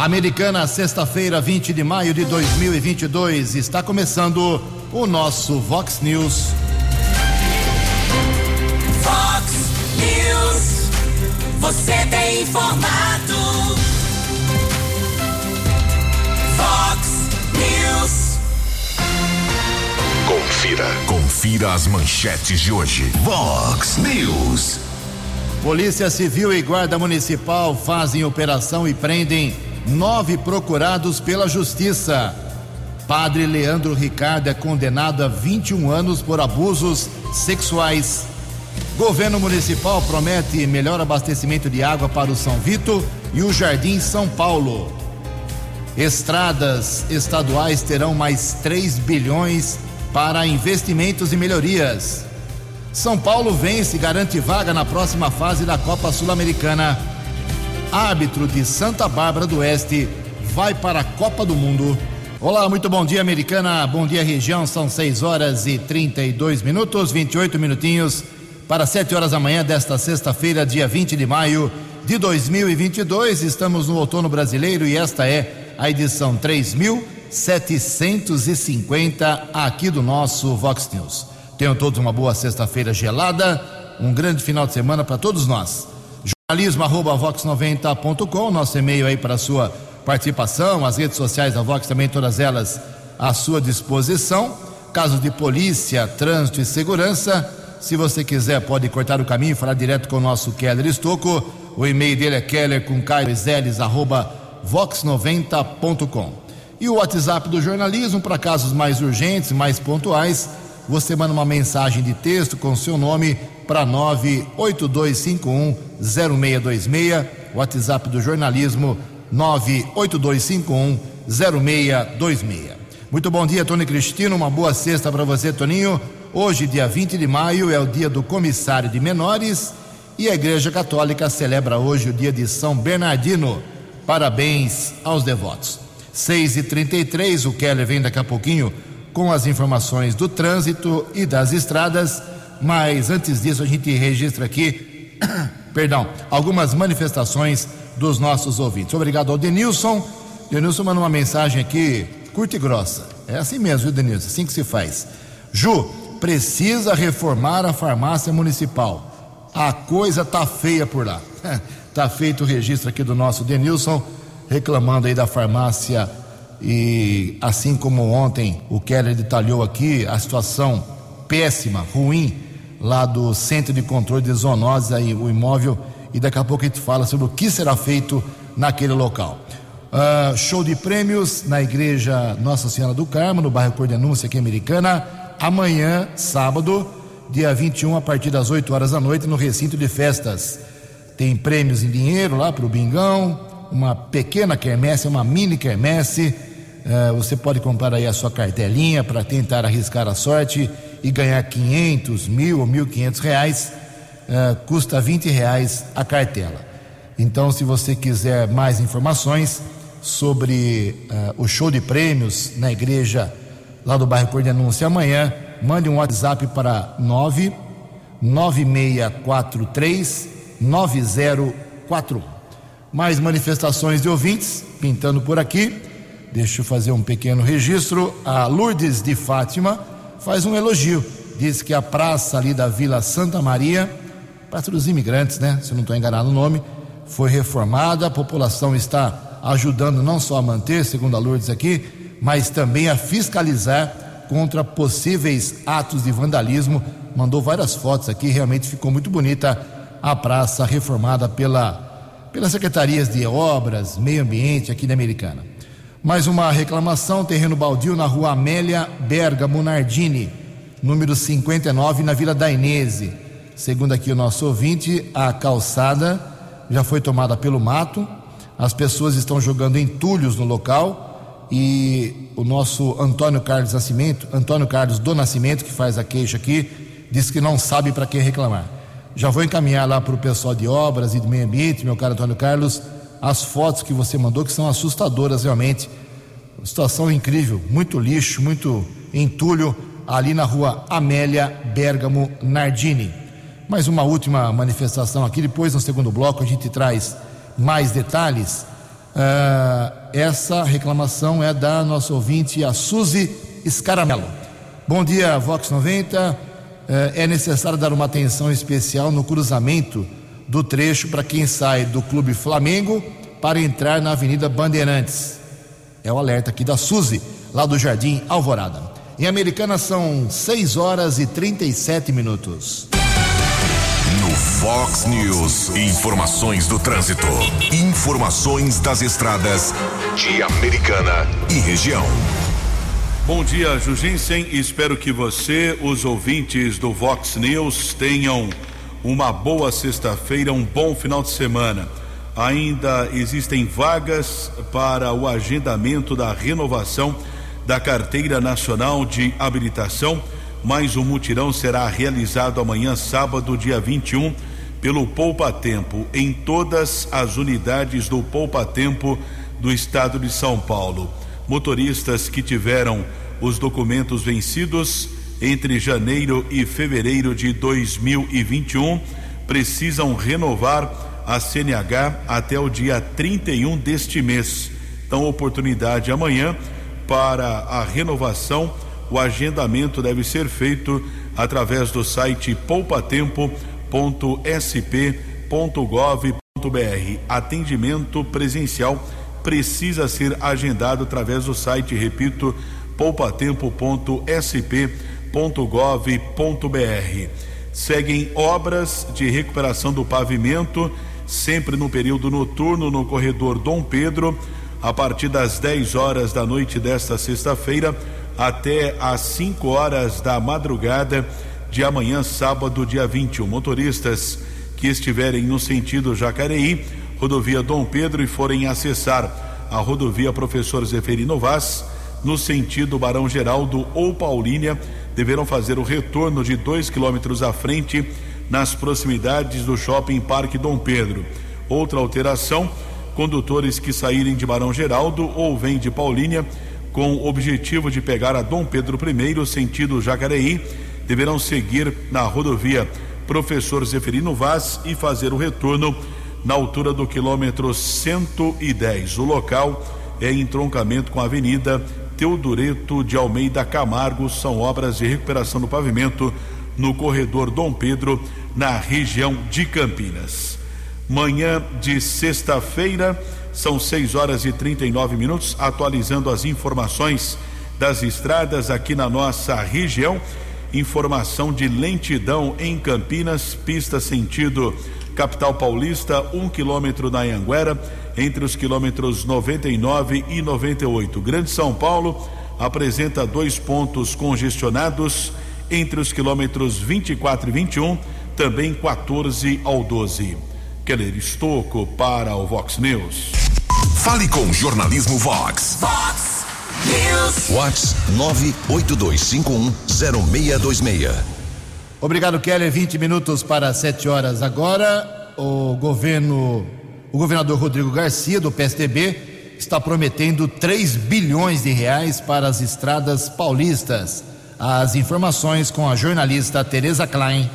Americana, sexta-feira, 20 de maio de 2022. Está começando o nosso Vox News. Vox News. Você tem informado. Vox News. Confira. Confira as manchetes de hoje. Vox News. Polícia Civil e Guarda Municipal fazem operação e prendem nove procurados pela Justiça. Padre Leandro Ricardo é condenado a 21 anos por abusos sexuais. Governo Municipal promete melhor abastecimento de água para o São Vito e o Jardim São Paulo. Estradas estaduais terão mais 3 bilhões para investimentos e melhorias. São Paulo vence e garante vaga na próxima fase da Copa Sul-Americana árbitro de Santa Bárbara do Oeste, vai para a Copa do Mundo. Olá, muito bom dia, americana. Bom dia, região. São 6 horas e 32 minutos, 28 minutinhos para 7 horas da manhã desta sexta-feira, dia 20 de maio de 2022. Estamos no outono brasileiro e esta é a edição 3750 aqui do nosso Vox News. Tenham todos uma boa sexta-feira gelada, um grande final de semana para todos nós jornalismo@vox90.com, nosso e-mail aí para sua participação, as redes sociais da Vox também todas elas à sua disposição. Casos de polícia, trânsito e segurança, se você quiser pode cortar o caminho e falar direto com o nosso Keller Estocco. O e-mail dele é keller com vox90.com. E o WhatsApp do jornalismo para casos mais urgentes, mais pontuais, você manda uma mensagem de texto com seu nome para 982510626, WhatsApp do jornalismo 982510626. Muito bom dia, Tony Cristino. Uma boa sexta para você, Toninho. Hoje, dia 20 de maio, é o dia do comissário de menores e a Igreja Católica celebra hoje o dia de São Bernardino. Parabéns aos devotos. 6 e 33 o Keller vem daqui a pouquinho com as informações do trânsito e das estradas. Mas antes disso, a gente registra aqui, perdão, algumas manifestações dos nossos ouvintes. Obrigado ao Denilson. Denilson mandou uma mensagem aqui, curta e grossa. É assim mesmo, viu, Denilson? Assim que se faz. Ju, precisa reformar a farmácia municipal. A coisa tá feia por lá. tá feito o registro aqui do nosso Denilson, reclamando aí da farmácia. E assim como ontem o Keller detalhou aqui, a situação péssima, ruim lá do Centro de Controle de Zoonoses, aí, o imóvel, e daqui a pouco a gente fala sobre o que será feito naquele local. Uh, show de prêmios na Igreja Nossa Senhora do Carmo, no bairro Cordenúncia, aqui americana, amanhã, sábado, dia 21, a partir das 8 horas da noite, no recinto de festas. Tem prêmios em dinheiro lá para o Bingão, uma pequena quermesse, uma mini quermesse. Uh, você pode comprar aí a sua cartelinha para tentar arriscar a sorte e ganhar 500, mil ou 1.500 reais, uh, custa 20 reais a cartela. Então, se você quiser mais informações sobre uh, o show de prêmios na igreja lá do bairro Cor de Anúncio amanhã, mande um WhatsApp para 9 9643 9041. Mais manifestações de ouvintes pintando por aqui. Deixa eu fazer um pequeno registro. A Lourdes de Fátima faz um elogio. Diz que a praça ali da Vila Santa Maria, Praça dos Imigrantes, né? Se não estou enganado o nome, foi reformada. A população está ajudando não só a manter, segundo a Lourdes aqui, mas também a fiscalizar contra possíveis atos de vandalismo. Mandou várias fotos aqui, realmente ficou muito bonita a praça reformada pela, pelas secretarias de obras, meio ambiente aqui da Americana. Mais uma reclamação: terreno baldio na rua Amélia Bergamo Nardini, número 59, na Vila Dainese. Segundo aqui o nosso ouvinte, a calçada já foi tomada pelo mato, as pessoas estão jogando entulhos no local e o nosso Antônio Carlos Nascimento, Antônio Carlos do Nascimento, que faz a queixa aqui, diz que não sabe para quem reclamar. Já vou encaminhar lá para o pessoal de obras e do meio ambiente, meu caro Antônio Carlos as fotos que você mandou, que são assustadoras realmente. Situação incrível, muito lixo, muito entulho ali na rua Amélia Bergamo Nardini. Mais uma última manifestação aqui, depois no segundo bloco a gente traz mais detalhes. Uh, essa reclamação é da nossa ouvinte, a Suzy Scaramelo. Bom dia, Vox 90. Uh, é necessário dar uma atenção especial no cruzamento do trecho para quem sai do Clube Flamengo para entrar na Avenida Bandeirantes. É o alerta aqui da Suzy, lá do Jardim Alvorada. Em Americana são 6 horas e 37 minutos. No Fox News, informações do trânsito. Informações das estradas de Americana e região. Bom dia, Jugensen. Espero que você, os ouvintes do Vox News, tenham uma boa sexta-feira, um bom final de semana. Ainda existem vagas para o agendamento da renovação da Carteira Nacional de Habilitação, mas o mutirão será realizado amanhã, sábado, dia 21, pelo Poupa Tempo, em todas as unidades do Poupa Tempo do estado de São Paulo. Motoristas que tiveram os documentos vencidos entre janeiro e fevereiro de 2021 precisam renovar a CNH até o dia 31 deste mês. Então, oportunidade amanhã para a renovação. O agendamento deve ser feito através do site poupatempo.sp.gov.br. Atendimento presencial precisa ser agendado através do site, repito, poupatempo.sp.gov.br. Seguem obras de recuperação do pavimento, sempre no período noturno no corredor Dom Pedro a partir das 10 horas da noite desta sexta-feira até às 5 horas da madrugada de amanhã, sábado, dia 21. Motoristas que estiverem no sentido Jacareí, rodovia Dom Pedro e forem acessar a rodovia Professor Zeferino Vaz, no sentido Barão Geraldo ou Paulínia, deverão fazer o retorno de dois quilômetros à frente nas proximidades do shopping Parque Dom Pedro. Outra alteração condutores que saírem de Barão Geraldo ou vêm de Paulínia com o objetivo de pegar a Dom Pedro I, sentido Jacareí, deverão seguir na rodovia Professor Zeferino Vaz e fazer o retorno na altura do quilômetro 110. O local é em entroncamento com a Avenida Teodoreto de Almeida Camargo. São obras de recuperação do pavimento no corredor Dom Pedro, na região de Campinas. Manhã de sexta-feira, são 6 horas e 39 minutos, atualizando as informações das estradas aqui na nossa região. Informação de lentidão em Campinas, pista sentido capital paulista, um quilômetro na Anguera, entre os quilômetros 99 e 98. Grande São Paulo apresenta dois pontos congestionados entre os quilômetros 24 e 21, também 14 ao 12. Keller Estocco para o Vox News. Fale com o jornalismo Vox. Vox News. Vox 982510626. Obrigado, Keller. 20 minutos para 7 horas agora. O governo, o governador Rodrigo Garcia, do PSDB, está prometendo 3 bilhões de reais para as estradas paulistas. As informações com a jornalista Tereza Klein.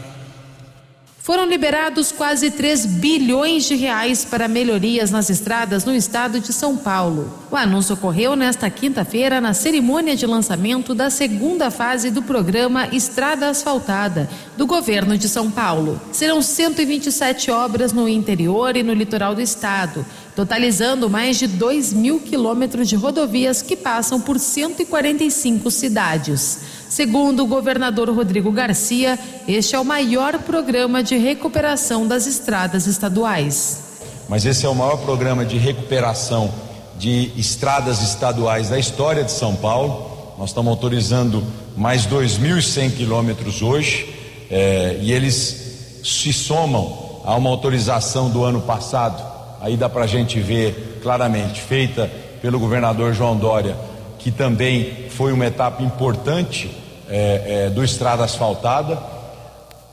Foram liberados quase 3 bilhões de reais para melhorias nas estradas no estado de São Paulo. O anúncio ocorreu nesta quinta-feira na cerimônia de lançamento da segunda fase do programa Estrada Asfaltada do governo de São Paulo. Serão 127 obras no interior e no litoral do estado, totalizando mais de 2 mil quilômetros de rodovias que passam por 145 cidades. Segundo o governador Rodrigo Garcia, este é o maior programa de recuperação das estradas estaduais. Mas esse é o maior programa de recuperação de estradas estaduais da história de São Paulo. Nós estamos autorizando mais 2.100 quilômetros hoje eh, e eles se somam a uma autorização do ano passado. Aí dá para a gente ver claramente, feita pelo governador João Dória, que também foi uma etapa importante é, é, do estrada asfaltada.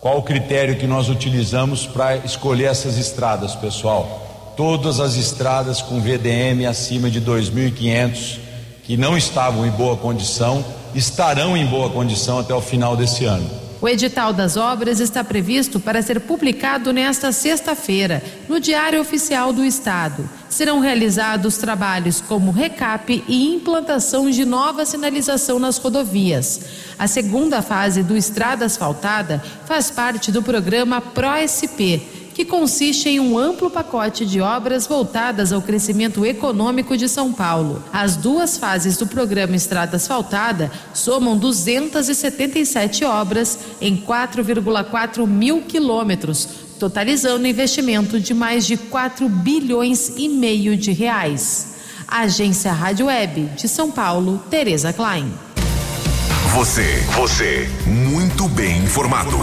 Qual o critério que nós utilizamos para escolher essas estradas, pessoal? Todas as estradas com VDM acima de 2.500 que não estavam em boa condição estarão em boa condição até o final desse ano. O edital das obras está previsto para ser publicado nesta sexta-feira, no Diário Oficial do Estado. Serão realizados trabalhos como recap e implantação de nova sinalização nas rodovias. A segunda fase do Estrada Asfaltada faz parte do programa ProSP, que consiste em um amplo pacote de obras voltadas ao crescimento econômico de São Paulo. As duas fases do programa Estrada Asfaltada somam 277 obras em 4,4 mil quilômetros totalizando investimento de mais de 4 bilhões e meio de reais. Agência Rádio Web de São Paulo, Tereza Klein. Você, você, muito bem informado.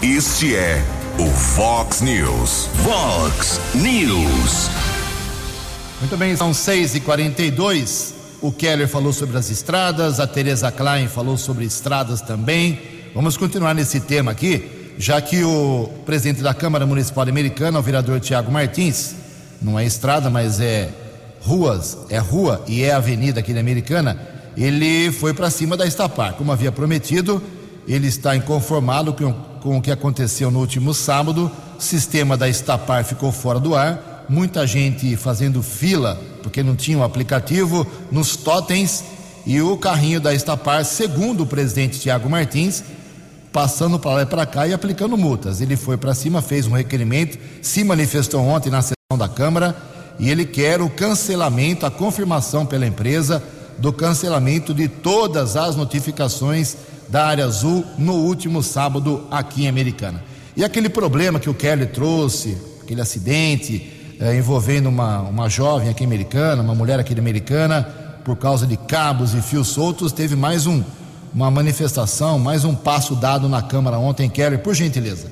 Este é o Fox News. Fox News. Muito bem, são 6 e 42 O Keller falou sobre as estradas, a Tereza Klein falou sobre estradas também. Vamos continuar nesse tema aqui já que o presidente da Câmara Municipal Americana, o vereador Tiago Martins, não é estrada, mas é ruas, é rua e é avenida aqui na Americana, ele foi para cima da Estapar. Como havia prometido, ele está inconformado com, com o que aconteceu no último sábado. O sistema da Estapar ficou fora do ar, muita gente fazendo fila porque não tinha o um aplicativo nos totens e o carrinho da Estapar, segundo o presidente Tiago Martins, passando para lá e para cá e aplicando multas. Ele foi para cima, fez um requerimento, se manifestou ontem na sessão da Câmara e ele quer o cancelamento, a confirmação pela empresa do cancelamento de todas as notificações da área azul no último sábado aqui em Americana. E aquele problema que o Kelly trouxe, aquele acidente eh, envolvendo uma, uma jovem aqui americana, uma mulher aqui americana, por causa de cabos e fios soltos, teve mais um uma manifestação, mais um passo dado na Câmara ontem. Kelly, por gentileza.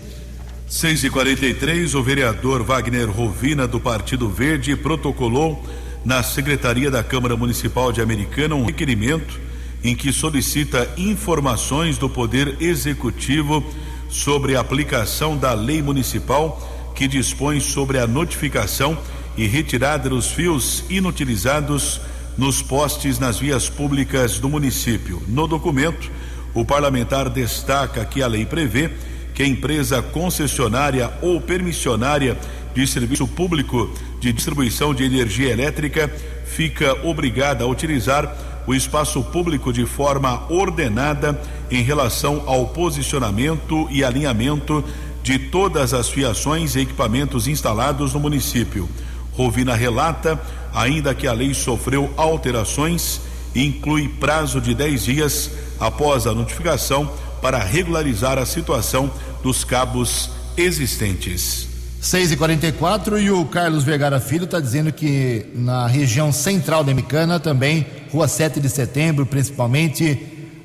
6 e 43 o vereador Wagner Rovina, do Partido Verde, protocolou na Secretaria da Câmara Municipal de Americana um requerimento em que solicita informações do Poder Executivo sobre a aplicação da lei municipal que dispõe sobre a notificação e retirada dos fios inutilizados nos postes nas vias públicas do município. No documento, o parlamentar destaca que a lei prevê que a empresa concessionária ou permissionária de serviço público de distribuição de energia elétrica fica obrigada a utilizar o espaço público de forma ordenada em relação ao posicionamento e alinhamento de todas as fiações e equipamentos instalados no município. Rovina relata ainda que a lei sofreu alterações inclui prazo de 10 dias após a notificação para regularizar a situação dos cabos existentes. 6 e 44 e o Carlos Vergara Filho está dizendo que na região central da Micana também, rua 7 de setembro, principalmente,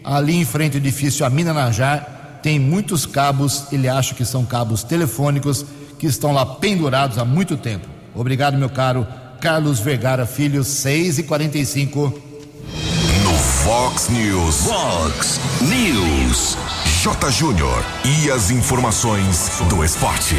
ali em frente ao edifício Amina Najar, tem muitos cabos, ele acha que são cabos telefônicos que estão lá pendurados há muito tempo. Obrigado, meu caro Carlos Vergara Filho, 6 e 45 No Fox News. Fox News. J. Júnior. E as informações do esporte.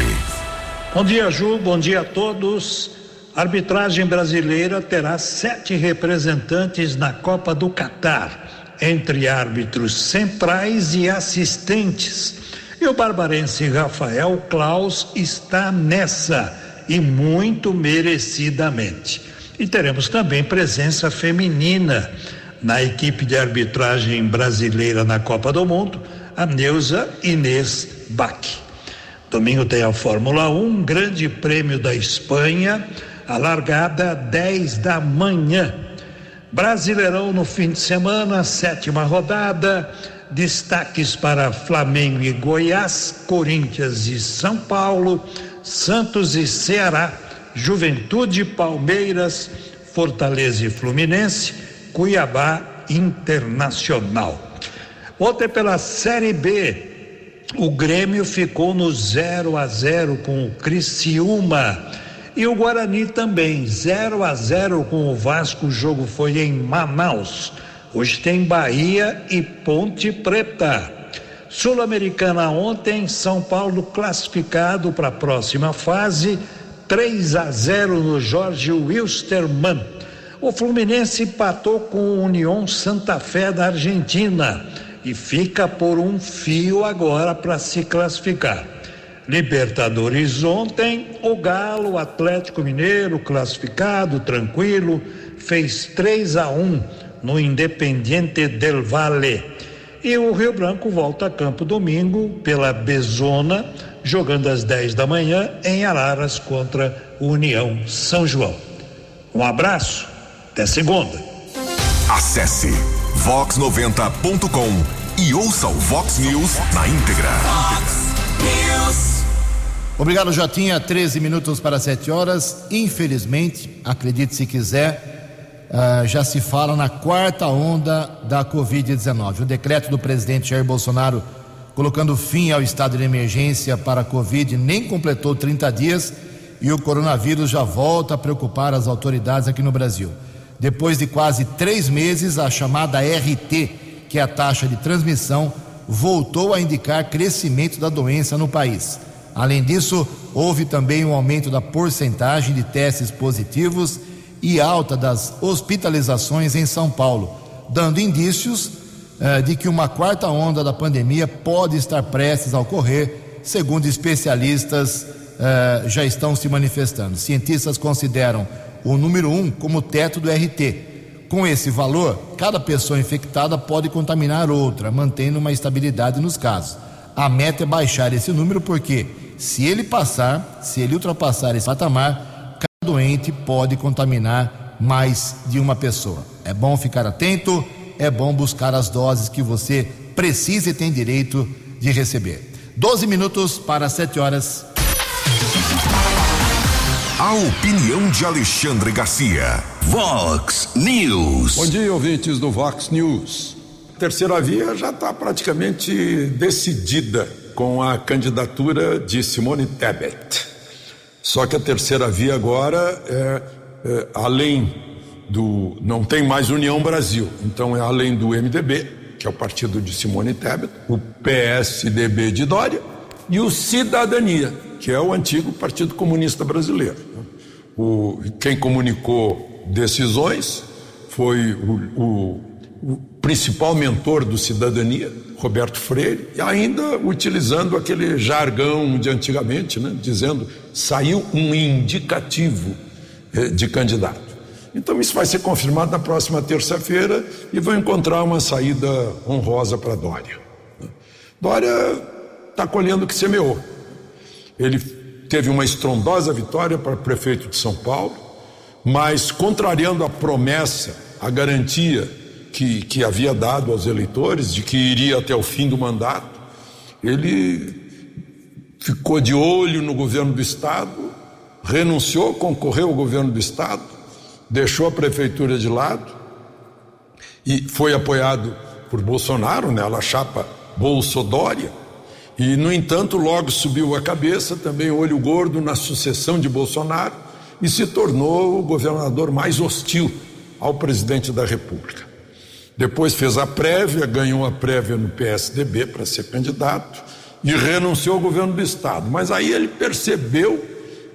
Bom dia, Ju. Bom dia a todos. A arbitragem brasileira terá sete representantes na Copa do Catar, entre árbitros centrais e assistentes. E o barbarense Rafael Klaus está nessa e muito merecidamente. E teremos também presença feminina na equipe de arbitragem brasileira na Copa do Mundo, a Neuza Inês Bach. Domingo tem a Fórmula 1, Grande Prêmio da Espanha, a largada 10 da manhã. Brasileirão no fim de semana, sétima rodada. Destaques para Flamengo e Goiás, Corinthians e São Paulo, Santos e Ceará, Juventude, Palmeiras, Fortaleza e Fluminense, Cuiabá Internacional. Ontem pela Série B, o Grêmio ficou no 0 a 0 com o Criciúma e o Guarani também 0 a 0 com o Vasco. O jogo foi em Manaus. Hoje tem Bahia e Ponte Preta. Sul-Americana ontem, São Paulo classificado para a próxima fase, 3 a 0 no Jorge Wilstermann. O Fluminense empatou com o União Santa Fé da Argentina e fica por um fio agora para se classificar. Libertadores ontem, o Galo, Atlético Mineiro, classificado, tranquilo, fez 3 a 1 no Independiente del Valle. E o Rio Branco volta a campo domingo pela Bezona, jogando às 10 da manhã em Araras contra o União São João. Um abraço, até segunda. Acesse vox90.com e ouça o Vox News na íntegra. News. Obrigado, Jotinha. 13 minutos para 7 horas. Infelizmente, acredite se quiser, uh, já se fala na quarta onda da Covid-19. O decreto do presidente Jair Bolsonaro colocando fim ao estado de emergência para a Covid nem completou 30 dias e o coronavírus já volta a preocupar as autoridades aqui no Brasil. Depois de quase três meses, a chamada RT, que é a taxa de transmissão, voltou a indicar crescimento da doença no país. Além disso, houve também um aumento da porcentagem de testes positivos e alta das hospitalizações em São Paulo, dando indícios eh, de que uma quarta onda da pandemia pode estar prestes a ocorrer, segundo especialistas eh, já estão se manifestando. Cientistas consideram o número um como teto do RT. Com esse valor, cada pessoa infectada pode contaminar outra, mantendo uma estabilidade nos casos. A meta é baixar esse número porque se ele passar, se ele ultrapassar esse patamar, doente pode contaminar mais de uma pessoa. É bom ficar atento, é bom buscar as doses que você precisa e tem direito de receber. 12 minutos para 7 horas. A opinião de Alexandre Garcia. Vox News. Bom dia, ouvintes do Vox News. terceira via já está praticamente decidida com a candidatura de Simone Tebet. Só que a terceira via agora é, é além do. não tem mais União Brasil, então é além do MDB, que é o partido de Simone Tebet, o PSDB de Dória e o Cidadania, que é o antigo Partido Comunista Brasileiro. O, quem comunicou decisões foi o, o, o principal mentor do Cidadania, Roberto Freire, e ainda utilizando aquele jargão de antigamente, né, dizendo saiu um indicativo eh, de candidato. Então isso vai ser confirmado na próxima terça-feira e vão encontrar uma saída honrosa para Dória. Dória está colhendo o que semeou. Ele teve uma estrondosa vitória para prefeito de São Paulo, mas contrariando a promessa, a garantia que, que havia dado aos eleitores de que iria até o fim do mandato, ele ficou de olho no governo do Estado, renunciou, concorreu ao governo do Estado, deixou a prefeitura de lado e foi apoiado por Bolsonaro, né, a chapa Bolsodória, e, no entanto, logo subiu a cabeça, também olho gordo na sucessão de Bolsonaro e se tornou o governador mais hostil ao presidente da República. Depois fez a prévia, ganhou a prévia no PSDB para ser candidato e renunciou ao governo do Estado. Mas aí ele percebeu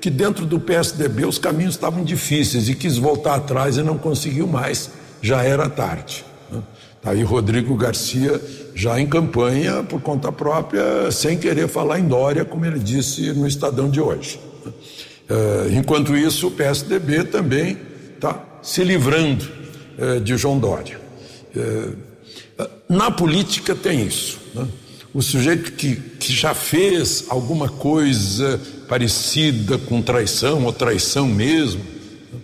que dentro do PSDB os caminhos estavam difíceis e quis voltar atrás e não conseguiu mais. Já era tarde. Né? Tá aí Rodrigo Garcia já em campanha por conta própria, sem querer falar em Dória, como ele disse no Estadão de hoje. Né? Eh, enquanto isso, o PSDB também está se livrando eh, de João Dória. É, na política tem isso. Né? O sujeito que, que já fez alguma coisa parecida com traição ou traição mesmo, né?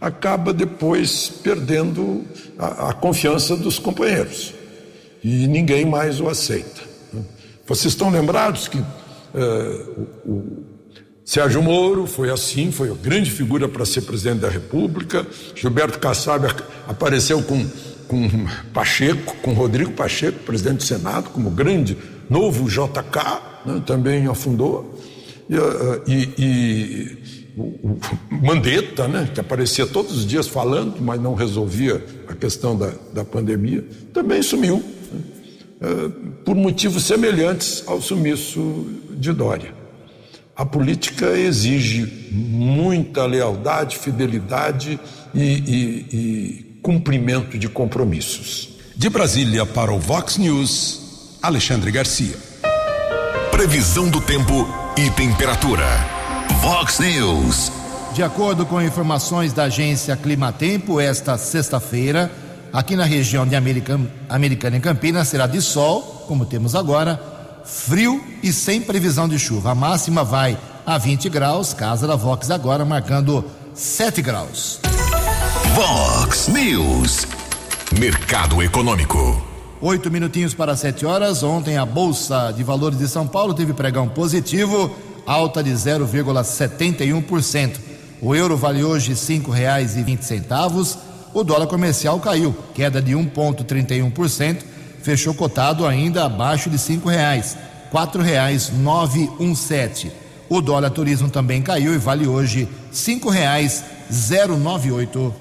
acaba depois perdendo a, a, confiança dos companheiros e ninguém mais o aceita. Né? Vocês estão lembrados que é, o, o Sérgio Moro foi assim, foi a grande figura para ser presidente da República. Gilberto Kassab apareceu com com Pacheco, com Rodrigo Pacheco, presidente do Senado, como grande novo JK, né, também afundou. E, eh, e, e o, Mandetta, né, que aparecia todos os dias falando, mas não resolvia a questão da, da pandemia, também sumiu, né, eh, por motivos semelhantes ao sumiço de Dória. A política exige muita lealdade, fidelidade e, e cumprimento de compromissos. De Brasília para o Vox News, Alexandre Garcia. Previsão do tempo e temperatura. Vox News. De acordo com informações da agência Climatempo, esta sexta-feira, aqui na região de Americana, Americana em Campinas, será de sol, como temos agora, frio e sem previsão de chuva. A máxima vai a 20 graus, casa da Vox agora marcando 7 graus. Vox News. Mercado Econômico. Oito minutinhos para sete horas. Ontem a Bolsa de Valores de São Paulo teve pregão positivo, alta de 0,71%. O euro vale hoje cinco reais e vinte centavos. O dólar comercial caiu, queda de 1,31%, fechou cotado ainda abaixo de cinco reais, quatro reais nove um sete. O dólar turismo também caiu e vale hoje cinco reais zero nove oito.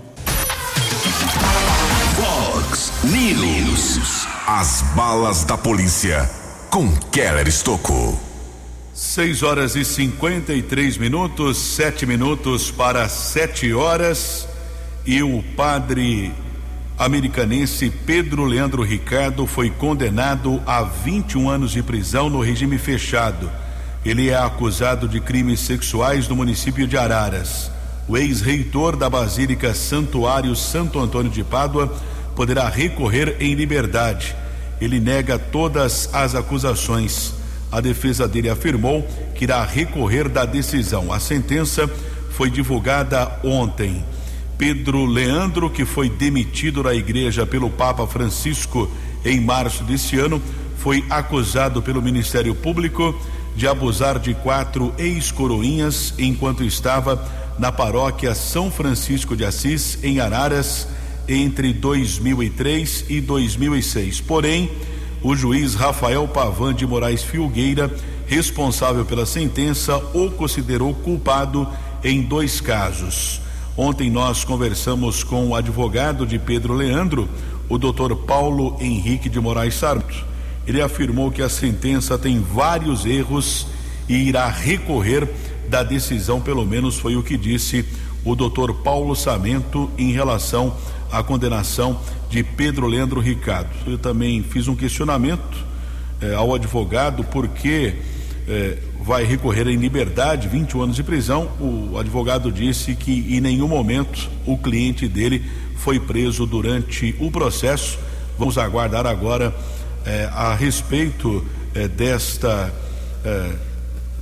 As balas da polícia com Keller Estocou. 6 horas e 53 minutos, sete minutos para sete horas. E o padre americanense Pedro Leandro Ricardo foi condenado a 21 anos de prisão no regime fechado. Ele é acusado de crimes sexuais no município de Araras. O ex-reitor da Basílica Santuário Santo Antônio de Pádua poderá recorrer em liberdade. Ele nega todas as acusações. A defesa dele afirmou que irá recorrer da decisão. A sentença foi divulgada ontem. Pedro Leandro, que foi demitido da igreja pelo Papa Francisco em março deste ano, foi acusado pelo Ministério Público de abusar de quatro ex-coroinhas enquanto estava na paróquia São Francisco de Assis, em Araras, entre 2003 e 2006. Porém, o juiz Rafael Pavan de Moraes Filgueira, responsável pela sentença, o considerou culpado em dois casos. Ontem nós conversamos com o advogado de Pedro Leandro, o doutor Paulo Henrique de Moraes Sarto. Ele afirmou que a sentença tem vários erros e irá recorrer da decisão, pelo menos foi o que disse o doutor Paulo Samento em relação à condenação de Pedro Leandro Ricardo. Eu também fiz um questionamento eh, ao advogado porque eh, vai recorrer em liberdade, 21 anos de prisão. O advogado disse que em nenhum momento o cliente dele foi preso durante o processo. Vamos aguardar agora eh, a respeito desta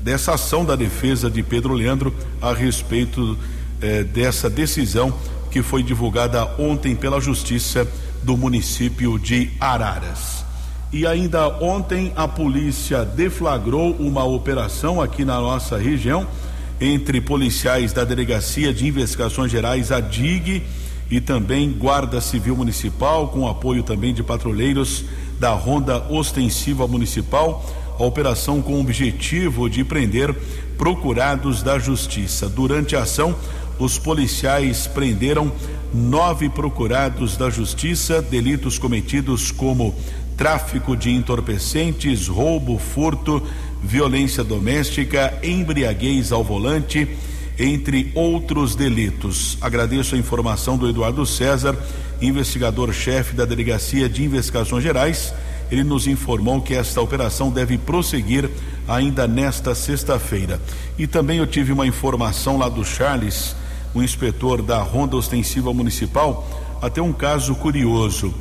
dessa ação da defesa de Pedro Leandro a respeito eh, dessa decisão que foi divulgada ontem pela Justiça do município de Araras. E ainda ontem a polícia deflagrou uma operação aqui na nossa região entre policiais da Delegacia de Investigações Gerais, a DIG, e também Guarda Civil Municipal, com apoio também de patrulheiros da Ronda Ostensiva Municipal a operação com o objetivo de prender procurados da Justiça. Durante a ação, os policiais prenderam nove procurados da Justiça, delitos cometidos como tráfico de entorpecentes, roubo, furto, violência doméstica, embriaguez ao volante, entre outros delitos. Agradeço a informação do Eduardo César, investigador-chefe da Delegacia de Investigações Gerais ele nos informou que esta operação deve prosseguir ainda nesta sexta-feira. E também eu tive uma informação lá do Charles, o inspetor da Ronda Ostensiva Municipal, até um caso curioso.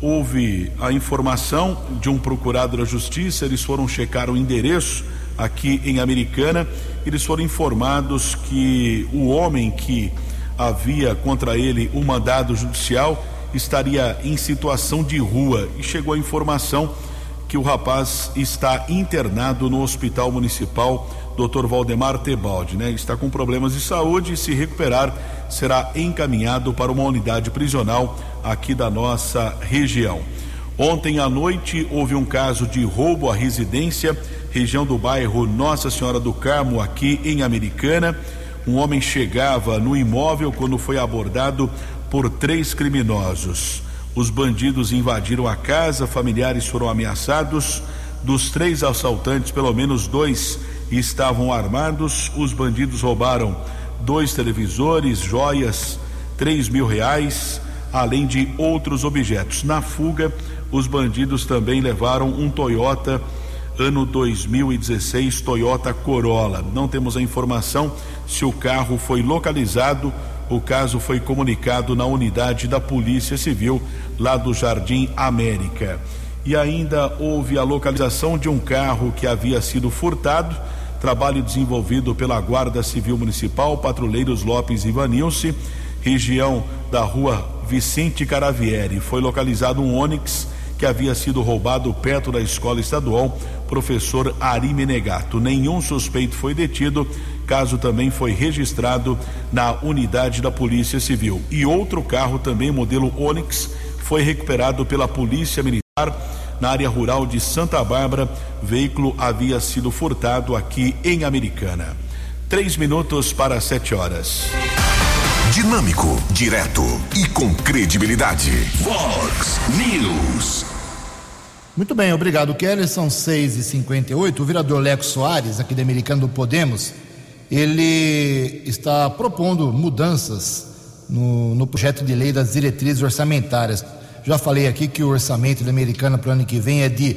Houve a informação de um procurado da Justiça, eles foram checar o endereço aqui em Americana, eles foram informados que o homem que havia contra ele o mandado judicial estaria em situação de rua e chegou a informação que o rapaz está internado no Hospital Municipal Dr. Valdemar Tebaldi, né? Está com problemas de saúde e se recuperar será encaminhado para uma unidade prisional aqui da nossa região. Ontem à noite houve um caso de roubo à residência, região do bairro Nossa Senhora do Carmo, aqui em Americana. Um homem chegava no imóvel quando foi abordado por três criminosos. Os bandidos invadiram a casa, familiares foram ameaçados. Dos três assaltantes, pelo menos dois estavam armados. Os bandidos roubaram dois televisores, joias, três mil reais, além de outros objetos. Na fuga, os bandidos também levaram um Toyota ano 2016 Toyota Corolla. Não temos a informação se o carro foi localizado. O caso foi comunicado na unidade da Polícia Civil lá do Jardim América. E ainda houve a localização de um carro que havia sido furtado. Trabalho desenvolvido pela Guarda Civil Municipal, Patrulheiros Lopes e Vanilce, região da rua Vicente Caravieri. Foi localizado um Onix que havia sido roubado perto da escola estadual professor Ari Menegato. Nenhum suspeito foi detido, caso também foi registrado na unidade da Polícia Civil. E outro carro, também modelo Onix, foi recuperado pela Polícia Militar na área rural de Santa Bárbara. Veículo havia sido furtado aqui em Americana. Três minutos para sete horas. Dinâmico, direto e com credibilidade. Vox News. Muito bem, obrigado, Keller. São 6 e 58 O vereador Leco Soares, aqui da Americano do Podemos, ele está propondo mudanças no, no projeto de lei das diretrizes orçamentárias. Já falei aqui que o orçamento da Americana para o ano que vem é de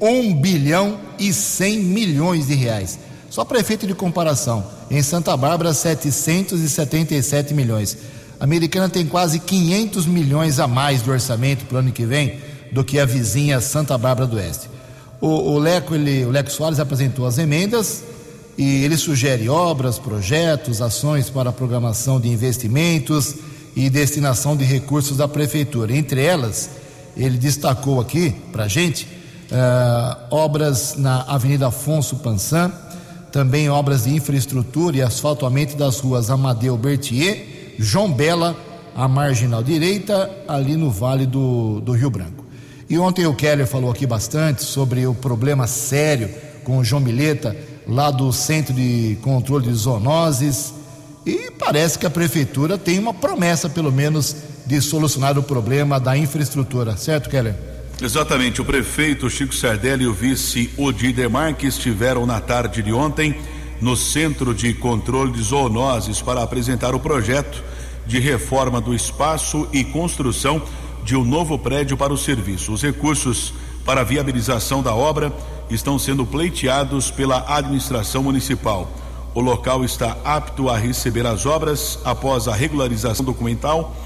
1 bilhão e 100 milhões de reais. Só para efeito de comparação, em Santa Bárbara, 777 milhões. A americana tem quase 500 milhões a mais do orçamento para o ano que vem do que a vizinha Santa Bárbara do Oeste. O, o, Leco, ele, o Leco Soares apresentou as emendas e ele sugere obras, projetos, ações para programação de investimentos e destinação de recursos da prefeitura. Entre elas, ele destacou aqui para a gente uh, obras na Avenida Afonso Pansan, também obras de infraestrutura e asfaltamento das ruas Amadeu Berthier, João Bela, a marginal direita, ali no Vale do, do Rio Branco. E ontem o Keller falou aqui bastante sobre o problema sério com o João Mileta, lá do Centro de Controle de Zoonoses, e parece que a prefeitura tem uma promessa, pelo menos, de solucionar o problema da infraestrutura, certo, Keller? Exatamente. O prefeito Chico Sardelli e o vice Odider Marques estiveram na tarde de ontem no Centro de Controle de Zoonoses para apresentar o projeto de reforma do espaço e construção de um novo prédio para o serviço. Os recursos para a viabilização da obra estão sendo pleiteados pela administração municipal. O local está apto a receber as obras após a regularização documental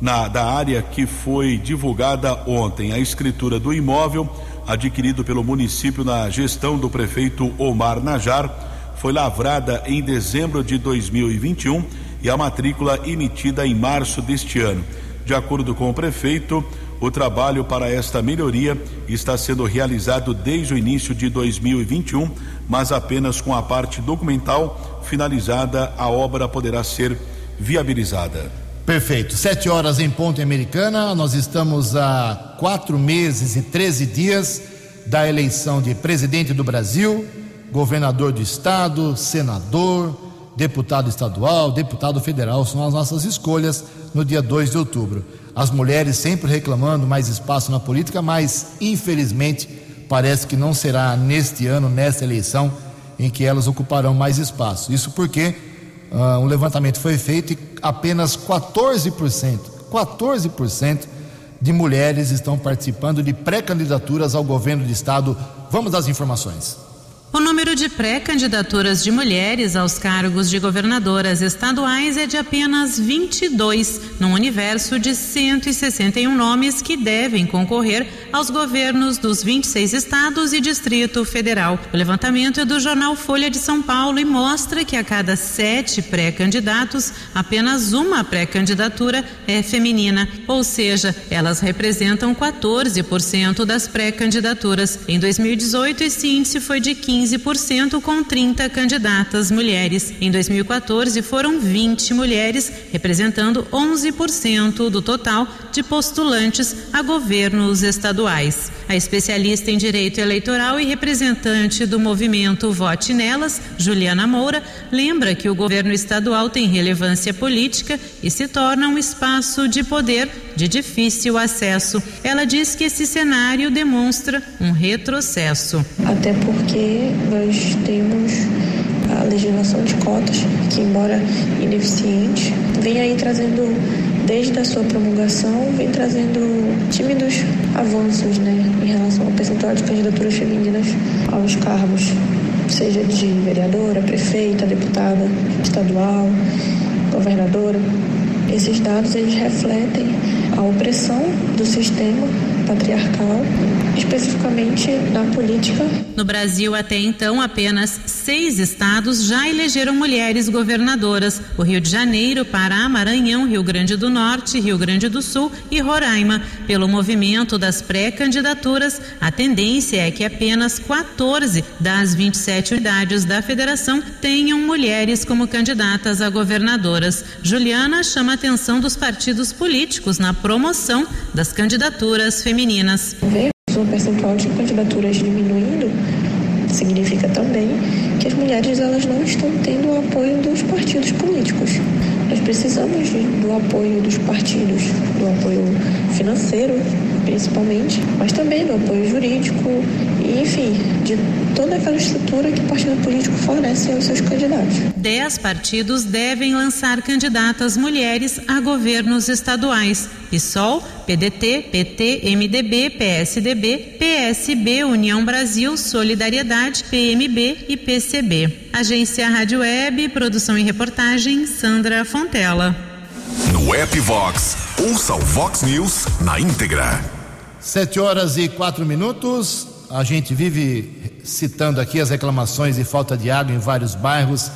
na, da área que foi divulgada ontem. A escritura do imóvel, adquirido pelo município na gestão do prefeito Omar Najar, foi lavrada em dezembro de 2021 e a matrícula emitida em março deste ano. De acordo com o prefeito, o trabalho para esta melhoria está sendo realizado desde o início de 2021, mas apenas com a parte documental finalizada, a obra poderá ser viabilizada. Perfeito. Sete horas em ponto Americana. Nós estamos a quatro meses e treze dias da eleição de presidente do Brasil, governador do estado, senador, deputado estadual, deputado federal. São as nossas escolhas no dia 2 de outubro. As mulheres sempre reclamando mais espaço na política, mas infelizmente parece que não será neste ano, nesta eleição, em que elas ocuparão mais espaço. Isso porque uh, um levantamento foi feito e apenas 14%, 14% de mulheres estão participando de pré-candidaturas ao governo de estado. Vamos às informações. O número de pré-candidaturas de mulheres aos cargos de governadoras estaduais é de apenas 22, num universo de 161 nomes que devem concorrer aos governos dos 26 estados e Distrito Federal. O levantamento é do jornal Folha de São Paulo e mostra que a cada sete pré-candidatos, apenas uma pré-candidatura é feminina, ou seja, elas representam 14% das pré-candidaturas. Em 2018, esse índice foi de 15%. 15% com 30 candidatas mulheres. Em 2014, foram 20 mulheres, representando 11% do total de postulantes a governos estaduais. A especialista em direito eleitoral e representante do movimento Vote Nelas, Juliana Moura, lembra que o governo estadual tem relevância política e se torna um espaço de poder de difícil acesso. Ela diz que esse cenário demonstra um retrocesso. Até porque nós temos a legislação de cotas, que, embora ineficiente, vem aí trazendo desde a sua promulgação, vem trazendo tímidos avanços né, em relação ao percentual de candidaturas femininas aos cargos, seja de vereadora, prefeita, deputada estadual, governadora. Esses dados eles refletem a opressão do sistema patriarcal, especificamente na política. No Brasil, até então, apenas seis estados já elegeram mulheres governadoras: o Rio de Janeiro, Pará, Maranhão, Rio Grande do Norte, Rio Grande do Sul e Roraima. Pelo movimento das pré-candidaturas, a tendência é que apenas 14 das 27 unidades da federação tenham mulheres como candidatas a governadoras. Juliana chama a atenção dos partidos políticos na promoção das candidaturas femininas. O percentual de candidaturas diminuindo significa também que as mulheres elas não estão tendo o apoio dos partidos políticos. Nós precisamos do apoio dos partidos, do apoio financeiro, principalmente, mas também do apoio jurídico e, enfim, de toda aquela estrutura que o partido político fornece aos seus candidatos. Dez partidos devem lançar candidatas mulheres a governos estaduais: PSOL, PDT, PT, MDB, PSDB, PSB, União Brasil, Solidariedade, PMB e PCB. Agência Rádio Web, produção e reportagem Sandra Fontela. No app Vox, ouça o Vox News na íntegra. Sete horas e quatro minutos. A gente vive citando aqui as reclamações de falta de água em vários bairros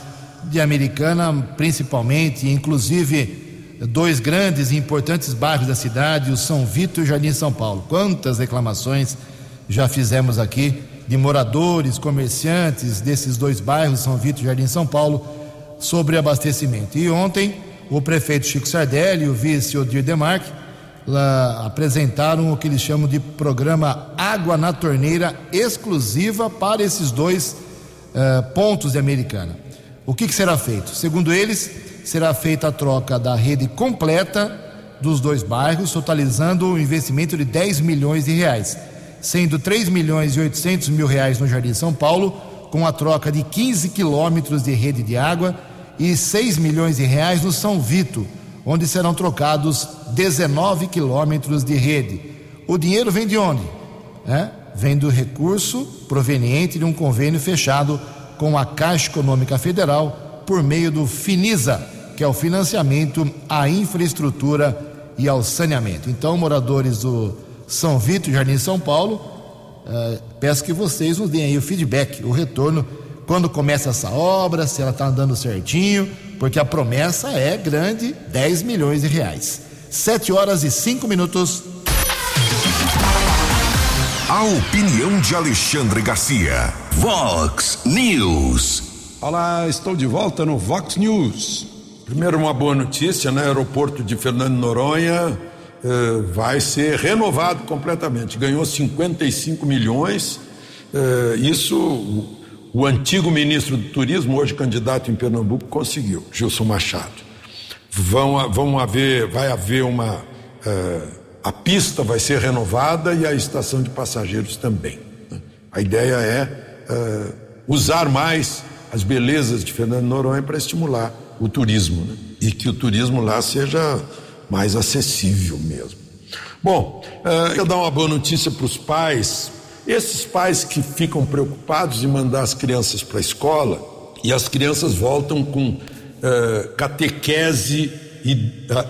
de Americana, principalmente, inclusive dois grandes e importantes bairros da cidade, o São Vito e o Jardim São Paulo. Quantas reclamações já fizemos aqui de moradores, comerciantes desses dois bairros, São Vito e Jardim São Paulo, sobre abastecimento. E ontem, o prefeito Chico Sardelli e o vice Odir Demarque lá, apresentaram o que eles chamam de programa Água na Torneira exclusiva para esses dois uh, pontos de Americana. O que, que será feito? Segundo eles, será feita a troca da rede completa dos dois bairros, totalizando um investimento de 10 milhões de reais, sendo 3 milhões e 800 mil reais no Jardim São Paulo, com a troca de 15 quilômetros de rede de água e 6 milhões de reais no São Vito, onde serão trocados 19 quilômetros de rede. O dinheiro vem de onde? É? Vem do recurso proveniente de um convênio fechado com a Caixa Econômica Federal por meio do FINISA, que é o financiamento à infraestrutura e ao saneamento. Então, moradores do São Vito, Jardim São Paulo, uh, peço que vocês nos deem aí o feedback, o retorno, quando começa essa obra, se ela está andando certinho, porque a promessa é grande, 10 milhões de reais. Sete horas e cinco minutos. A opinião de Alexandre Garcia. Vox News. Olá, estou de volta no Vox News. Primeiro, uma boa notícia, né? Aeroporto de Fernando Noronha eh, vai ser renovado completamente. Ganhou 55 milhões. Eh, isso o, antigo ministro do Turismo, hoje candidato em Pernambuco, conseguiu, Gilson Machado. Vão, vão haver, vai haver uma. Uh, a pista vai ser renovada e a estação de passageiros também. Né? A ideia é uh, usar mais as belezas de Fernando Noronha para estimular o turismo né? e que o turismo lá seja mais acessível mesmo. Bom, uh, eu dar uma boa notícia para os pais. Esses pais que ficam preocupados em mandar as crianças para a escola e as crianças voltam com uh, catequese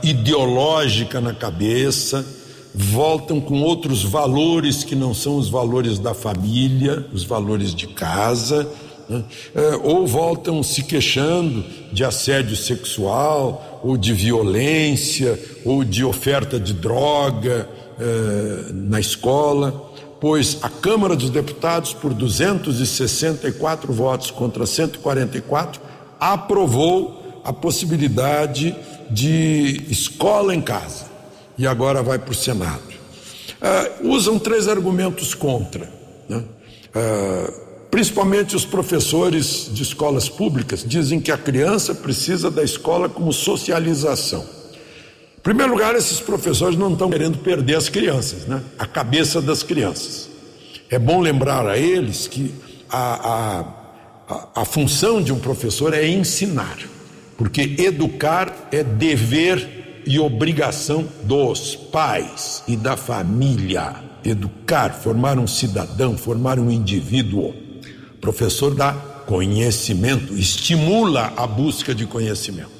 ideológica na cabeça, voltam com outros valores que não são os valores da família, os valores de casa, né? uh, ou voltam se queixando de assédio sexual, ou de violência, ou de oferta de droga uh, na escola pois a Câmara dos Deputados, por 264 votos contra 144, aprovou a possibilidade de escola em casa e agora vai para o Senado. Uh, usam três argumentos contra, né? uh, principalmente os professores de escolas públicas dizem que a criança precisa da escola como socialização. Em primeiro lugar, esses professores não estão querendo perder as crianças, né? a cabeça das crianças. É bom lembrar a eles que a, a a, a função de um professor é ensinar, porque educar é dever e obrigação dos pais e da família educar, formar um cidadão, formar um indivíduo. Professor dá conhecimento, estimula a busca de conhecimento.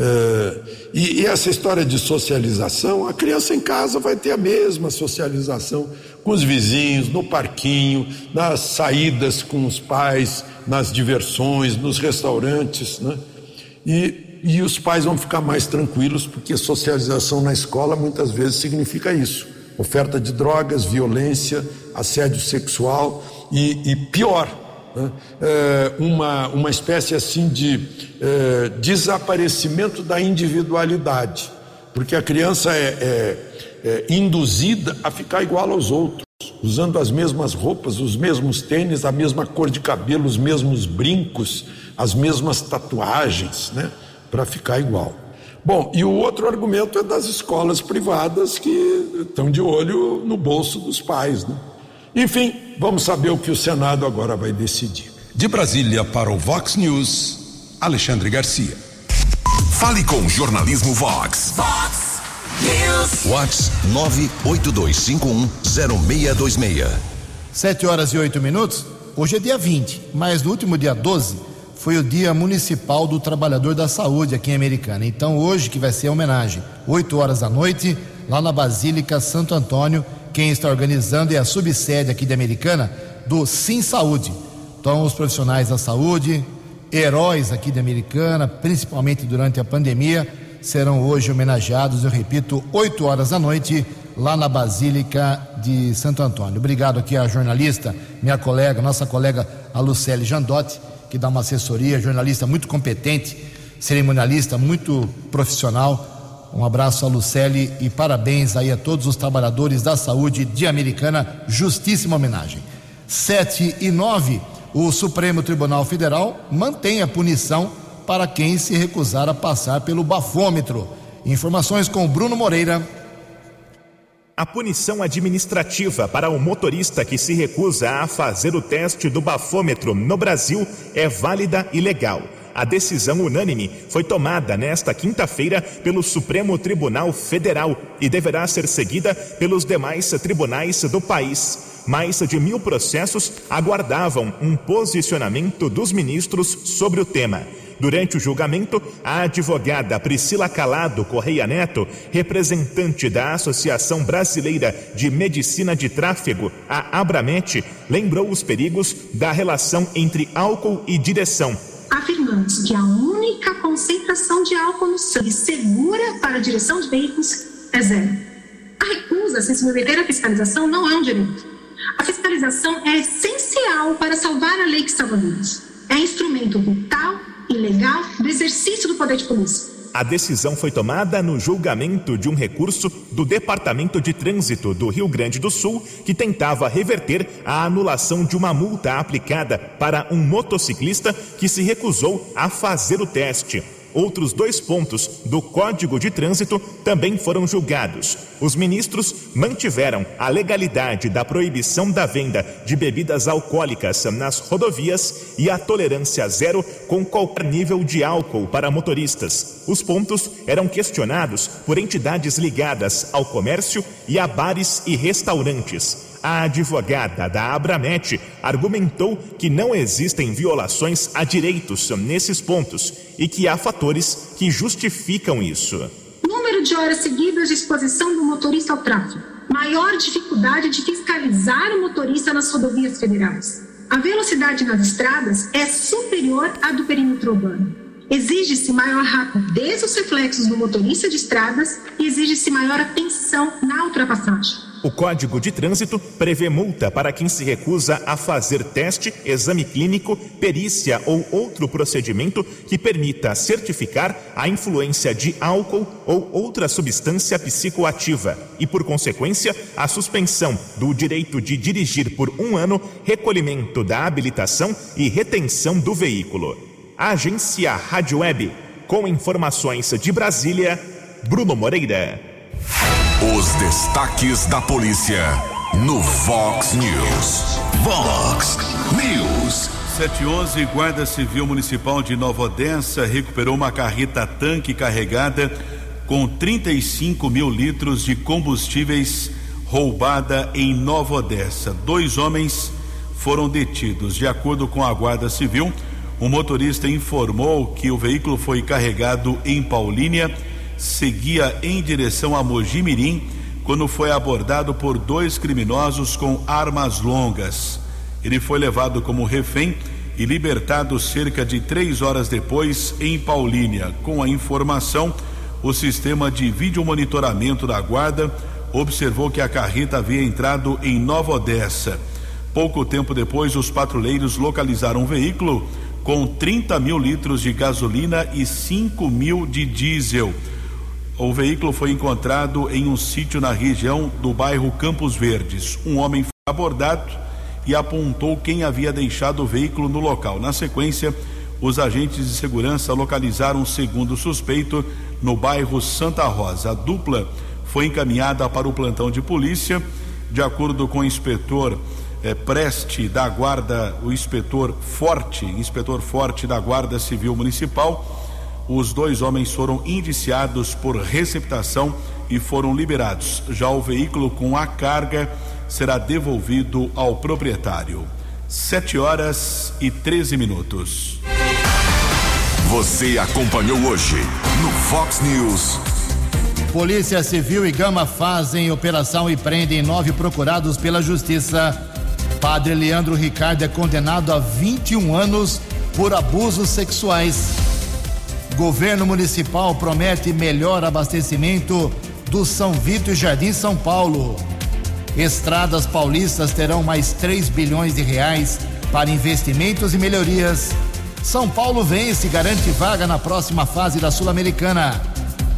Uh, e, e, essa história de socialização, a criança em casa vai ter a mesma socialização com os vizinhos, no parquinho, nas saídas com os pais, nas diversões, nos restaurantes, né? E, e os pais vão ficar mais tranquilos, porque socialização na escola muitas vezes significa isso: oferta de drogas, violência, assédio sexual e, e pior, né? é, uma, uma espécie assim de é, desaparecimento da individualidade, porque a criança é, é, é induzida a ficar igual aos outros, usando as mesmas roupas, os mesmos tênis, a mesma cor de cabelo, os mesmos brincos, as mesmas tatuagens, né? Para ficar igual. Bom, e o outro argumento é das escolas privadas que estão de olho no bolso dos pais, né? Enfim, vamos saber o que o Senado agora vai decidir. De Brasília para o Vox News, Alexandre Garcia. Fale com o jornalismo Vox. Vox News. Vox 982510626. Sete horas e oito minutos. Hoje é dia 20, mas no último dia 12 foi o Dia Municipal do Trabalhador da Saúde aqui em Americana. Então hoje que vai ser a homenagem, 8 horas da noite, lá na Basílica Santo Antônio quem está organizando é a subsede aqui de Americana do Sim Saúde. Então, os profissionais da saúde, heróis aqui de Americana, principalmente durante a pandemia, serão hoje homenageados, eu repito, 8 horas da noite, lá na Basílica de Santo Antônio. Obrigado aqui à jornalista, minha colega, nossa colega a Lucélia Jandotti, que dá uma assessoria, jornalista muito competente, cerimonialista muito profissional um abraço a Lucelle e parabéns aí a todos os trabalhadores da saúde de Americana. Justíssima homenagem. 7 e 9, o Supremo Tribunal Federal mantém a punição para quem se recusar a passar pelo bafômetro. Informações com Bruno Moreira. A punição administrativa para o motorista que se recusa a fazer o teste do bafômetro no Brasil é válida e legal. A decisão unânime foi tomada nesta quinta-feira pelo Supremo Tribunal Federal e deverá ser seguida pelos demais tribunais do país. Mais de mil processos aguardavam um posicionamento dos ministros sobre o tema. Durante o julgamento, a advogada Priscila Calado Correia Neto, representante da Associação Brasileira de Medicina de Tráfego, a Abramet, lembrou os perigos da relação entre álcool e direção afirmamos que a única concentração de álcool no sangue segura para a direção de veículos é zero. A recusa a se submeter à fiscalização não é um direito. A fiscalização é essencial para salvar a lei que salva vidas. É instrumento vital e legal do exercício do poder de polícia. A decisão foi tomada no julgamento de um recurso do Departamento de Trânsito do Rio Grande do Sul que tentava reverter a anulação de uma multa aplicada para um motociclista que se recusou a fazer o teste. Outros dois pontos do Código de Trânsito também foram julgados. Os ministros mantiveram a legalidade da proibição da venda de bebidas alcoólicas nas rodovias e a tolerância zero com qualquer nível de álcool para motoristas. Os pontos eram questionados por entidades ligadas ao comércio e a bares e restaurantes. A advogada da Abramet argumentou que não existem violações a direitos nesses pontos e que há fatores que justificam isso. Número de horas seguidas de exposição do motorista ao tráfego. Maior dificuldade de fiscalizar o motorista nas rodovias federais. A velocidade nas estradas é superior à do perímetro urbano. Exige-se maior rapidez dos reflexos do motorista de estradas e exige-se maior atenção na ultrapassagem. O Código de Trânsito prevê multa para quem se recusa a fazer teste, exame clínico, perícia ou outro procedimento que permita certificar a influência de álcool ou outra substância psicoativa e, por consequência, a suspensão do direito de dirigir por um ano, recolhimento da habilitação e retenção do veículo. Agência Rádio Web, com informações de Brasília, Bruno Moreira. Os destaques da polícia no Vox News. Vox News. 711, Guarda Civil Municipal de Nova Odessa recuperou uma carreta tanque carregada com 35 mil litros de combustíveis roubada em Nova Odessa. Dois homens foram detidos. De acordo com a Guarda Civil, o motorista informou que o veículo foi carregado em Paulínia, seguia em direção a Mojimirim, quando foi abordado por dois criminosos com armas longas. Ele foi levado como refém e libertado cerca de três horas depois em Paulínia. Com a informação, o sistema de vídeo monitoramento da guarda observou que a carreta havia entrado em Nova Odessa. Pouco tempo depois, os patrulheiros localizaram um veículo com 30 mil litros de gasolina e 5 mil de diesel. O veículo foi encontrado em um sítio na região do bairro Campos Verdes. Um homem foi abordado e apontou quem havia deixado o veículo no local. Na sequência, os agentes de segurança localizaram o segundo suspeito no bairro Santa Rosa. A dupla foi encaminhada para o plantão de polícia. De acordo com o inspetor eh, Preste da Guarda, o inspetor Forte, inspetor Forte da Guarda Civil Municipal, os dois homens foram indiciados por receptação e foram liberados. Já o veículo com a carga será devolvido ao proprietário. Sete horas e 13 minutos. Você acompanhou hoje no Fox News. Polícia Civil e Gama fazem operação e prendem nove procurados pela Justiça. Padre Leandro Ricardo é condenado a 21 anos por abusos sexuais. Governo municipal promete melhor abastecimento do São Vito e Jardim São Paulo. Estradas paulistas terão mais 3 bilhões de reais para investimentos e melhorias. São Paulo vence e garante vaga na próxima fase da Sul-Americana.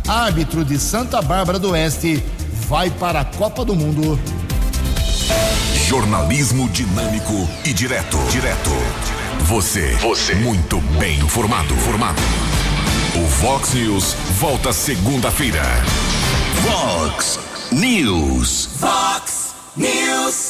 Árbitro de Santa Bárbara do Oeste vai para a Copa do Mundo. Jornalismo dinâmico e direto. Direto. Você. Você. Muito bem informado. Formado. O Fox News volta segunda-feira. Fox News. Fox News.